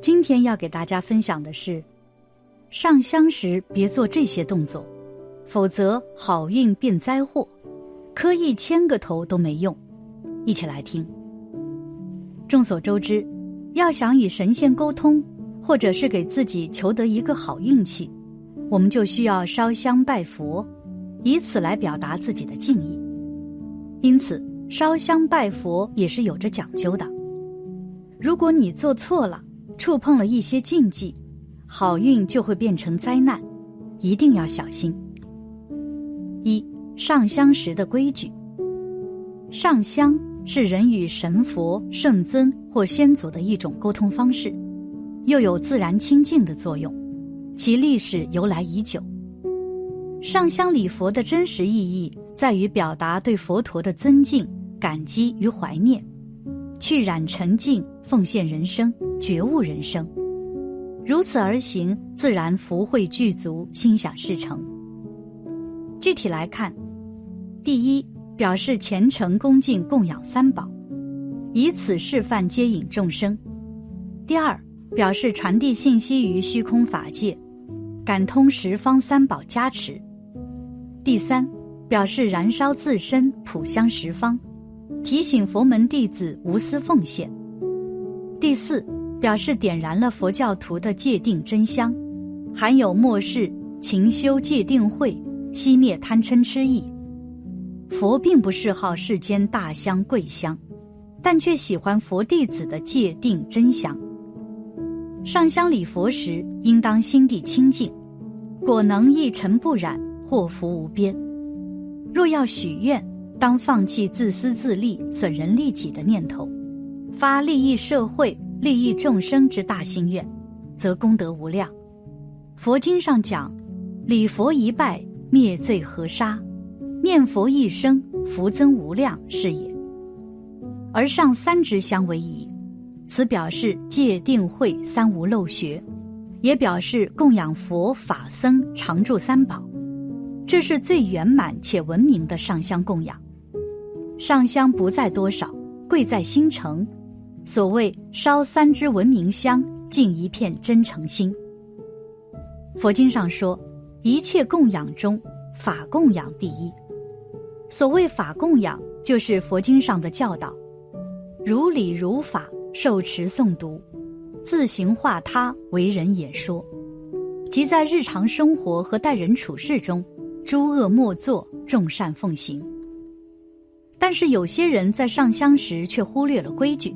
今天要给大家分享的是，上香时别做这些动作，否则好运变灾祸，磕一千个头都没用。一起来听。众所周知，要想与神仙沟通，或者是给自己求得一个好运气，我们就需要烧香拜佛，以此来表达自己的敬意。因此，烧香拜佛也是有着讲究的。如果你做错了，触碰了一些禁忌，好运就会变成灾难，一定要小心。一上香时的规矩。上香是人与神佛、圣尊或先祖的一种沟通方式，又有自然清净的作用，其历史由来已久。上香礼佛的真实意义在于表达对佛陀的尊敬、感激与怀念，去染沉静。奉献人生，觉悟人生，如此而行，自然福慧具足，心想事成。具体来看，第一，表示虔诚恭敬供养三宝，以此示范接引众生；第二，表示传递信息于虚空法界，感通十方三宝加持；第三，表示燃烧自身，普香十方，提醒佛门弟子无私奉献。第四，表示点燃了佛教徒的戒定真香，含有末世勤修戒定慧、熄灭贪嗔痴意。佛并不嗜好世间大香贵香，但却喜欢佛弟子的戒定真香。上香礼佛时，应当心地清净，果能一尘不染，祸福无边。若要许愿，当放弃自私自利、损人利己的念头。发利益社会、利益众生之大心愿，则功德无量。佛经上讲：“礼佛一拜，灭罪河沙；念佛一生，福增无量。”是也。而上三支香为宜，此表示戒定慧三无漏学，也表示供养佛法僧常住三宝。这是最圆满且文明的上香供养。上香不在多少，贵在心诚。所谓烧三支文明香，敬一片真诚心。佛经上说，一切供养中，法供养第一。所谓法供养，就是佛经上的教导，如理如法受持诵读，自行化他为人演说，即在日常生活和待人处事中，诸恶莫作，众善奉行。但是有些人在上香时却忽略了规矩。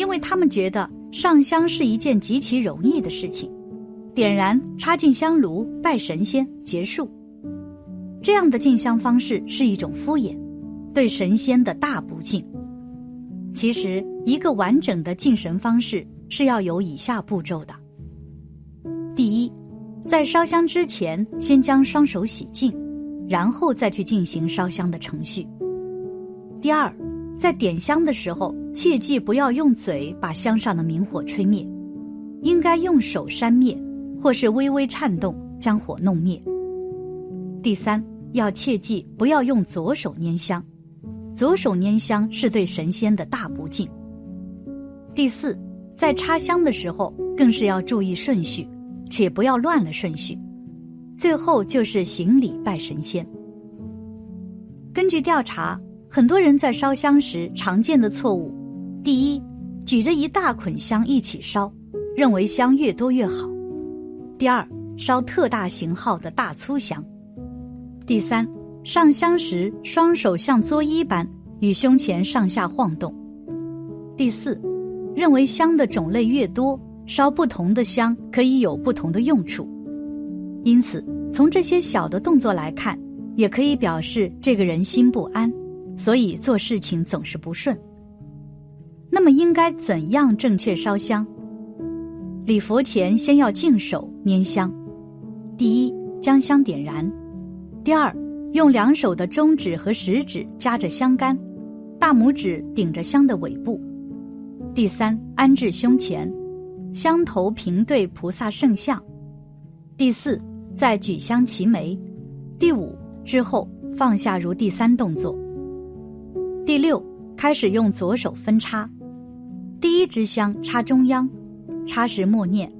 因为他们觉得上香是一件极其容易的事情，点燃、插进香炉、拜神仙结束。这样的敬香方式是一种敷衍，对神仙的大不敬。其实，一个完整的敬神方式是要有以下步骤的：第一，在烧香之前，先将双手洗净，然后再去进行烧香的程序；第二，在点香的时候。切记不要用嘴把香上的明火吹灭，应该用手扇灭，或是微微颤动将火弄灭。第三，要切记不要用左手拈香，左手拈香是对神仙的大不敬。第四，在插香的时候更是要注意顺序，且不要乱了顺序。最后就是行礼拜神仙。根据调查，很多人在烧香时常见的错误。第一，举着一大捆香一起烧，认为香越多越好。第二，烧特大型号的大粗香。第三，上香时双手像作揖般与胸前上下晃动。第四，认为香的种类越多，烧不同的香可以有不同的用处。因此，从这些小的动作来看，也可以表示这个人心不安，所以做事情总是不顺。那么应该怎样正确烧香？礼佛前先要净手拈香。第一，将香点燃；第二，用两手的中指和食指夹着香杆，大拇指顶着香的尾部；第三，安置胸前，香头平对菩萨圣像；第四，再举香齐眉；第五，之后放下如第三动作；第六，开始用左手分插。第一支香插中央，插时默念，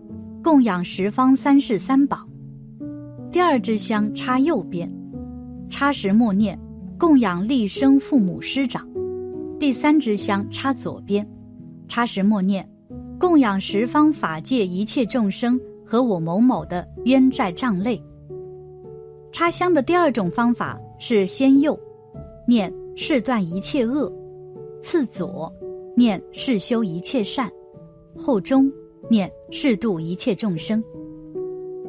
供养十方三世三宝。第二支香插右边，插时默念，供养立生父母师长。第三支香插左边，插时默念，供养十方法界一切众生和我某某的冤债障类。插香的第二种方法是先右，念是断一切恶，次左，念是修一切善，后中念是度一切众生。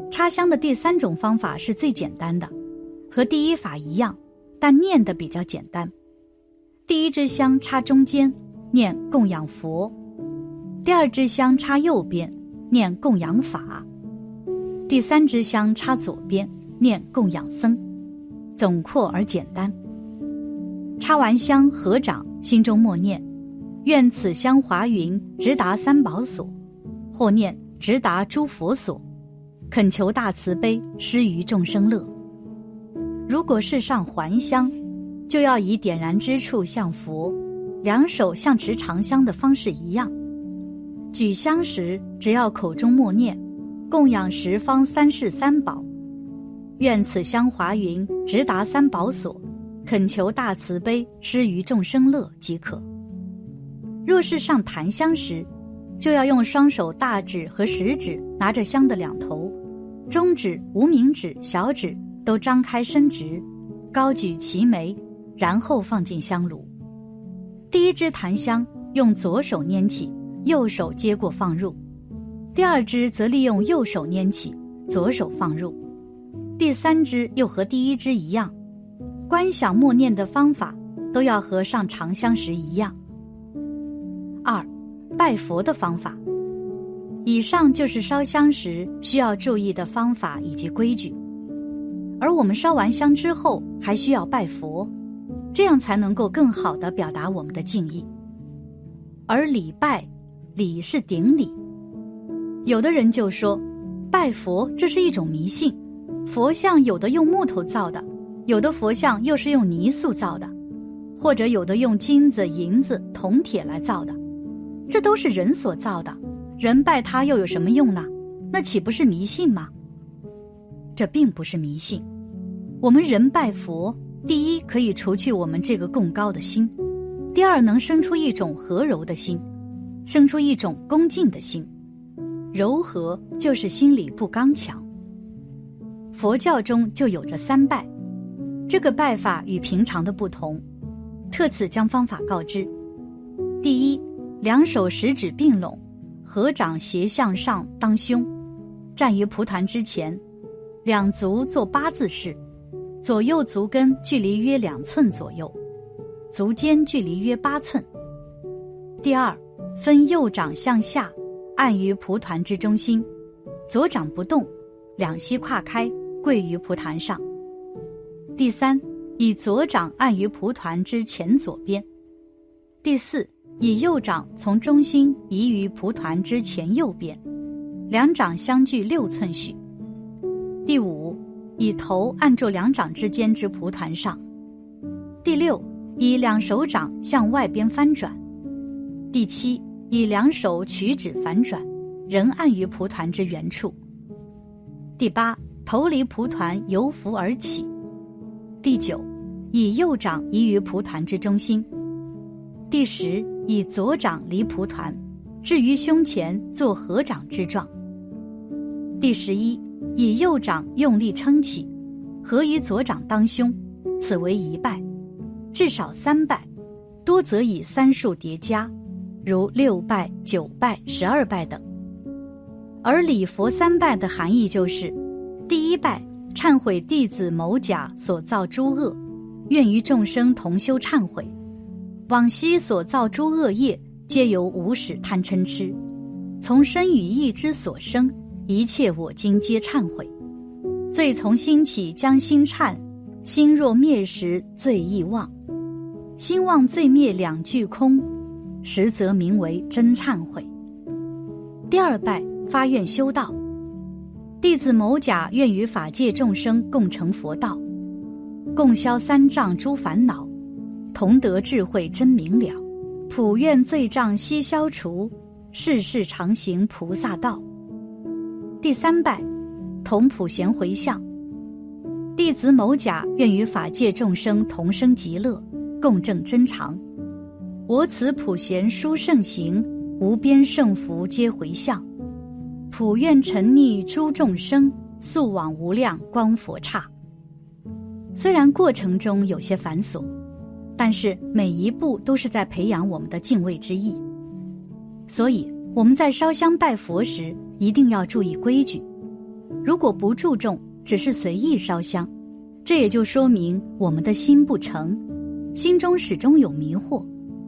插香的第三种方法是最简单的，和第一法一样，但念的比较简单。第一支香插中间，念供养佛；第二支香插右边，念供养法；第三支香插左边。念供养僧，总括而简单。插完香合掌，心中默念：愿此香华云直达三宝所，或念直达诸佛所，恳求大慈悲施于众生乐。如果是上还香，就要以点燃之处向佛，两手像持长香的方式一样。举香时，只要口中默念：供养十方三世三宝。愿此香华云直达三宝所，恳求大慈悲施于众生乐即可。若是上檀香时，就要用双手大指和食指拿着香的两头，中指、无名指、小指都张开伸直，高举齐眉，然后放进香炉。第一支檀香用左手拈起，右手接过放入；第二支则利用右手拈起，左手放入。第三支又和第一支一样，观想默念的方法都要和上长香时一样。二，拜佛的方法。以上就是烧香时需要注意的方法以及规矩。而我们烧完香之后还需要拜佛，这样才能够更好的表达我们的敬意。而礼拜，礼是顶礼。有的人就说，拜佛这是一种迷信。佛像有的用木头造的，有的佛像又是用泥塑造的，或者有的用金子、银子、铜铁来造的，这都是人所造的，人拜他又有什么用呢？那岂不是迷信吗？这并不是迷信，我们人拜佛，第一可以除去我们这个供高的心，第二能生出一种和柔的心，生出一种恭敬的心，柔和就是心里不刚强。佛教中就有着三拜，这个拜法与平常的不同，特此将方法告知。第一，两手食指并拢，合掌斜向上当胸，站于蒲团之前，两足做八字式，左右足跟距离约两寸左右，足尖距离约八寸。第二，分右掌向下按于蒲团之中心，左掌不动，两膝跨开。跪于蒲团上。第三，以左掌按于蒲团之前左边。第四，以右掌从中心移于蒲团之前右边，两掌相距六寸许。第五，以头按住两掌之间之蒲团上。第六，以两手掌向外边翻转。第七，以两手取指反转，仍按于蒲团之原处。第八。头离蒲团由浮而起。第九，以右掌移于蒲团之中心。第十，以左掌离蒲团，置于胸前作合掌之状。第十一，以右掌用力撑起，合于左掌当胸，此为一拜，至少三拜，多则以三数叠加，如六拜、九拜、十二拜等。而礼佛三拜的含义就是。第一拜，忏悔弟子某甲所造诸恶，愿与众生同修忏悔。往昔所造诸恶业，皆由无始贪嗔痴，从身语意之所生，一切我今皆忏悔。罪从心起，将心忏；心若灭时，罪亦忘。心忘罪灭两俱空，实则名为真忏悔。第二拜，发愿修道。弟子某甲愿与法界众生共成佛道，共消三障诸烦恼，同得智慧真明了。普愿罪障悉消除，世世常行菩萨道。第三拜，同普贤回向。弟子某甲愿与法界众生同生极乐，共证真常。我此普贤殊胜行，无边胜福皆回向。普愿沉溺诸众生，速往无量光佛刹。虽然过程中有些繁琐，但是每一步都是在培养我们的敬畏之意。所以我们在烧香拜佛时，一定要注意规矩。如果不注重，只是随意烧香，这也就说明我们的心不诚，心中始终有迷惑，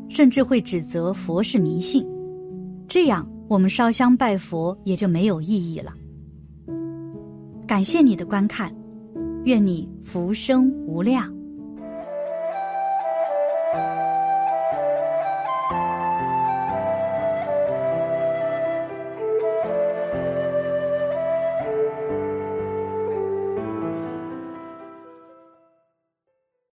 甚至会指责佛是迷信。这样，我们烧香拜佛也就没有意义了。感谢你的观看，愿你福生无量。